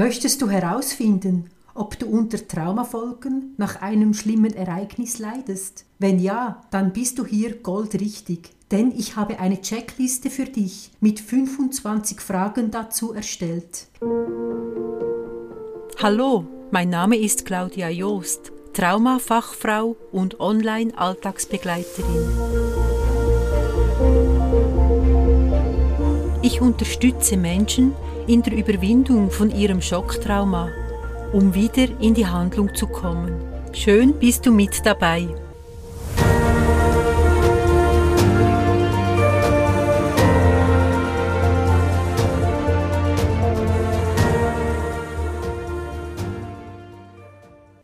Möchtest du herausfinden, ob du unter Traumafolgen nach einem schlimmen Ereignis leidest? Wenn ja, dann bist du hier goldrichtig, denn ich habe eine Checkliste für dich mit 25 Fragen dazu erstellt. Hallo, mein Name ist Claudia Joost, Traumafachfrau und Online-Alltagsbegleiterin. Ich unterstütze Menschen in der Überwindung von ihrem Schocktrauma, um wieder in die Handlung zu kommen. Schön bist du mit dabei.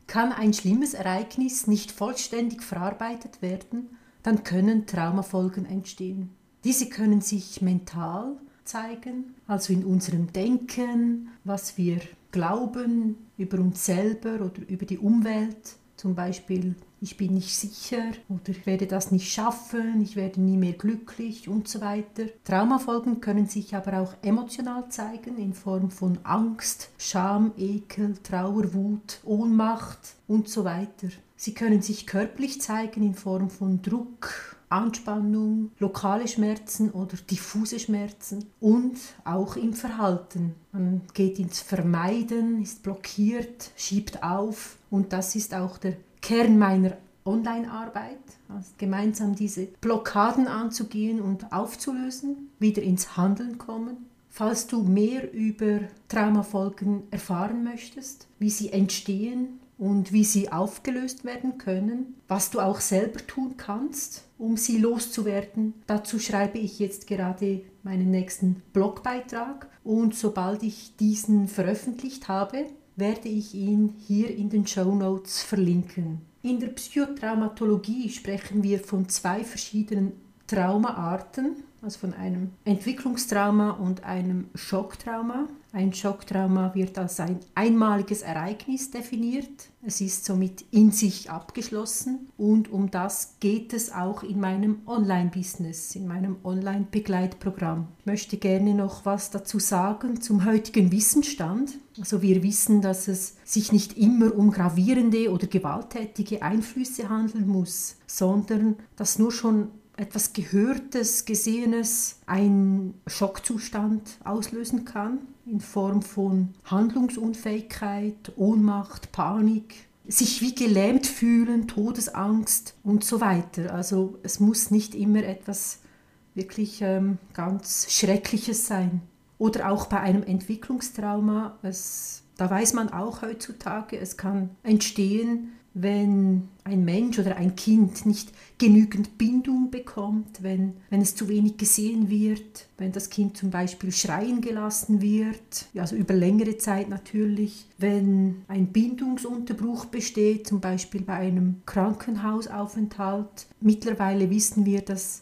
Kann ein schlimmes Ereignis nicht vollständig verarbeitet werden, dann können Traumafolgen entstehen. Diese können sich mental zeigen, also in unserem Denken, was wir glauben über uns selber oder über die Umwelt. Zum Beispiel, ich bin nicht sicher oder ich werde das nicht schaffen, ich werde nie mehr glücklich und so weiter. Traumafolgen können sich aber auch emotional zeigen in Form von Angst, Scham, Ekel, Trauer, Wut, Ohnmacht und so weiter. Sie können sich körperlich zeigen in Form von Druck, Anspannung, lokale Schmerzen oder diffuse Schmerzen und auch im Verhalten. Man geht ins Vermeiden, ist blockiert, schiebt auf und das ist auch der Kern meiner Online-Arbeit, also gemeinsam diese Blockaden anzugehen und aufzulösen, wieder ins Handeln kommen. Falls du mehr über Traumafolgen erfahren möchtest, wie sie entstehen, und wie sie aufgelöst werden können, was du auch selber tun kannst, um sie loszuwerden. Dazu schreibe ich jetzt gerade meinen nächsten Blogbeitrag und sobald ich diesen veröffentlicht habe, werde ich ihn hier in den Show Notes verlinken. In der Psychotraumatologie sprechen wir von zwei verschiedenen Traumaarten, also von einem Entwicklungstrauma und einem Schocktrauma. Ein Schocktrauma wird als ein einmaliges Ereignis definiert. Es ist somit in sich abgeschlossen und um das geht es auch in meinem Online-Business, in meinem Online-Begleitprogramm. Ich möchte gerne noch was dazu sagen zum heutigen Wissensstand. Also wir wissen, dass es sich nicht immer um gravierende oder gewalttätige Einflüsse handeln muss, sondern dass nur schon etwas Gehörtes, Gesehenes einen Schockzustand auslösen kann in Form von Handlungsunfähigkeit, Ohnmacht, Panik, sich wie gelähmt fühlen, Todesangst und so weiter. Also es muss nicht immer etwas wirklich ähm, ganz Schreckliches sein. Oder auch bei einem Entwicklungstrauma, es, da weiß man auch heutzutage, es kann entstehen wenn ein Mensch oder ein Kind nicht genügend Bindung bekommt, wenn, wenn es zu wenig gesehen wird, wenn das Kind zum Beispiel schreien gelassen wird, also über längere Zeit natürlich, wenn ein Bindungsunterbruch besteht, zum Beispiel bei einem Krankenhausaufenthalt. Mittlerweile wissen wir, dass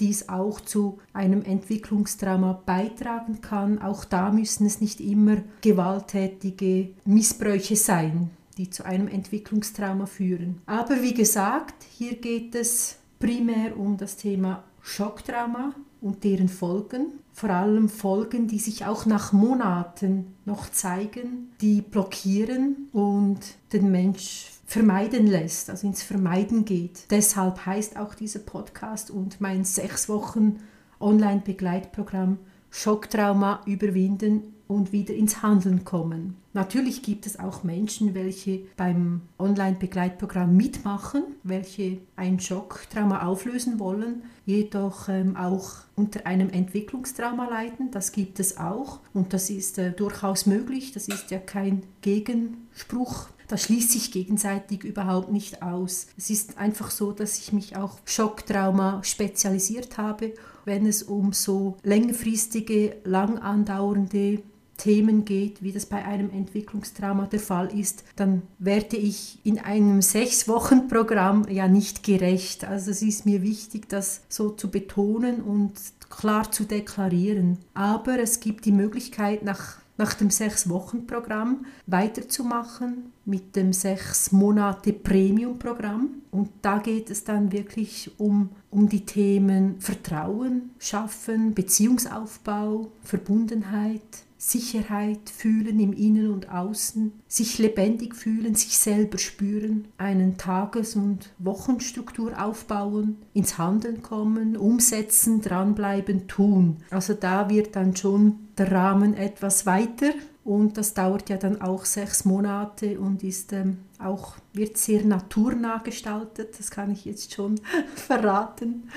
dies auch zu einem Entwicklungstrauma beitragen kann. Auch da müssen es nicht immer gewalttätige Missbräuche sein die zu einem Entwicklungstrauma führen. Aber wie gesagt, hier geht es primär um das Thema Schocktrauma und deren Folgen, vor allem Folgen, die sich auch nach Monaten noch zeigen, die blockieren und den Mensch vermeiden lässt, also ins Vermeiden geht. Deshalb heißt auch dieser Podcast und mein sechs Wochen Online-Begleitprogramm Schocktrauma überwinden und wieder ins Handeln kommen. Natürlich gibt es auch Menschen, welche beim Online-Begleitprogramm mitmachen, welche ein Schocktrauma auflösen wollen, jedoch ähm, auch unter einem Entwicklungstrauma leiden. Das gibt es auch und das ist äh, durchaus möglich. Das ist ja kein Gegenspruch das schließt sich gegenseitig überhaupt nicht aus. Es ist einfach so, dass ich mich auch Schocktrauma spezialisiert habe, wenn es um so längerfristige, lang andauernde Themen geht, wie das bei einem Entwicklungstrauma der Fall ist, dann werde ich in einem sechs Wochen Programm ja nicht gerecht. Also es ist mir wichtig, das so zu betonen und klar zu deklarieren. Aber es gibt die Möglichkeit, nach nach dem Sechs-Wochen-Programm weiterzumachen mit dem sechs Monate Premium-Programm. Und da geht es dann wirklich um, um die Themen Vertrauen schaffen, Beziehungsaufbau, Verbundenheit, Sicherheit fühlen im Innen und Außen, sich lebendig fühlen, sich selber spüren, einen Tages- und Wochenstruktur aufbauen, ins Handeln kommen, umsetzen, dranbleiben, tun. Also da wird dann schon der Rahmen etwas weiter und das dauert ja dann auch sechs Monate und ist ähm, auch, wird sehr naturnah gestaltet, das kann ich jetzt schon verraten.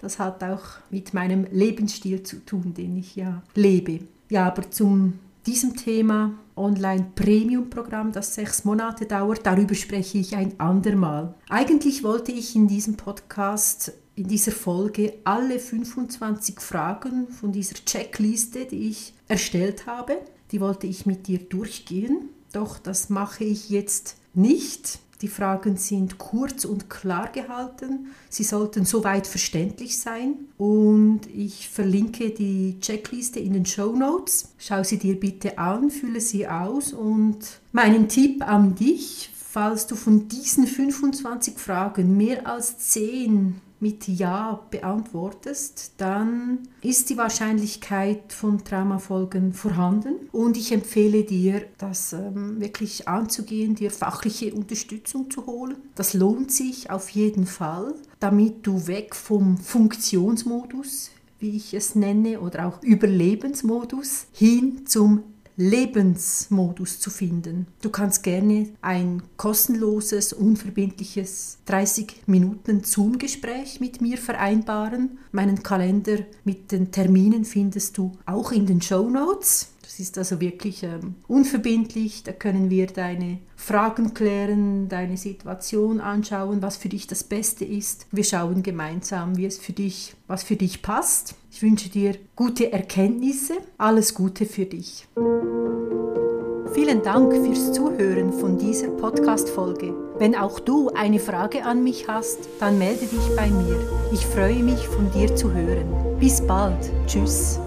Das hat auch mit meinem Lebensstil zu tun, den ich ja lebe. Ja, aber zum diesem Thema Online-Premium-Programm, das sechs Monate dauert, darüber spreche ich ein andermal. Eigentlich wollte ich in diesem Podcast, in dieser Folge, alle 25 Fragen von dieser Checkliste, die ich erstellt habe, die wollte ich mit dir durchgehen. Doch das mache ich jetzt nicht. Die Fragen sind kurz und klar gehalten. Sie sollten soweit verständlich sein. Und ich verlinke die Checkliste in den Show Notes. Schau sie dir bitte an, fülle sie aus. Und meinen Tipp an dich, falls du von diesen 25 Fragen mehr als 10 mit Ja beantwortest, dann ist die Wahrscheinlichkeit von Traumafolgen vorhanden. Und ich empfehle dir, das ähm, wirklich anzugehen, dir fachliche Unterstützung zu holen. Das lohnt sich auf jeden Fall, damit du weg vom Funktionsmodus, wie ich es nenne, oder auch Überlebensmodus hin zum Lebensmodus zu finden. Du kannst gerne ein kostenloses, unverbindliches 30 Minuten Zoom-Gespräch mit mir vereinbaren. Meinen Kalender mit den Terminen findest du auch in den Show Notes. Das ist also wirklich ähm, unverbindlich. Da können wir deine Fragen klären, deine Situation anschauen, was für dich das Beste ist. Wir schauen gemeinsam, wie es für dich, was für dich passt. Ich wünsche dir gute Erkenntnisse. Alles Gute für dich. Vielen Dank fürs Zuhören von dieser Podcast-Folge. Wenn auch du eine Frage an mich hast, dann melde dich bei mir. Ich freue mich, von dir zu hören. Bis bald. Tschüss.